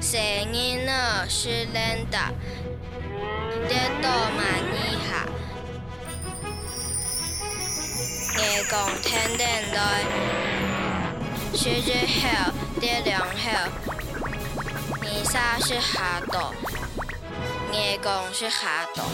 生日呢是冷的，跌到满一下。硬光天灯来，雪日后跌良后，泥沙是下多，硬讲是下多。